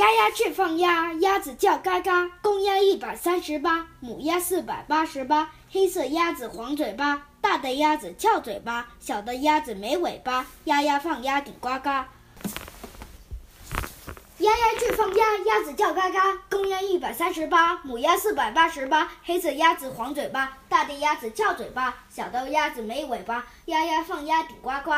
鸭鸭去放鸭鸭子叫嘎嘎公鸭一百三十八母鸭四百八十八黑色鸭子黄嘴巴大的鸭子翘嘴巴小的鸭子没尾巴鸭鸭放鸭顶呱呱。鸭鸭去放鸭鸭子叫嘎嘎公鸭一百三十八母鸭四百八十八黑色鸭子黄嘴巴大的鸭子翘嘴巴小的鸭子没尾巴鸭鸭放鸭顶呱呱。